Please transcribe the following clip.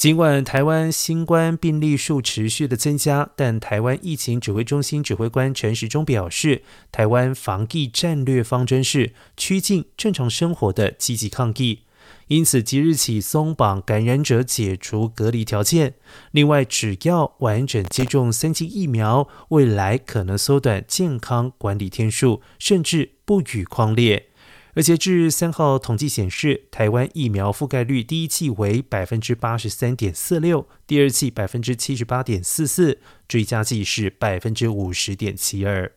尽管台湾新冠病例数持续的增加，但台湾疫情指挥中心指挥官陈时中表示，台湾防疫战略方针是趋近正常生活的积极抗疫，因此即日起松绑感染者解除隔离条件。另外，只要完整接种三剂疫苗，未来可能缩短健康管理天数，甚至不予框列。而截至三号统计显示，台湾疫苗覆盖率第一季为百分之八十三点四六，第二季百分之七十八点四四，追加季是百分之五十点七二。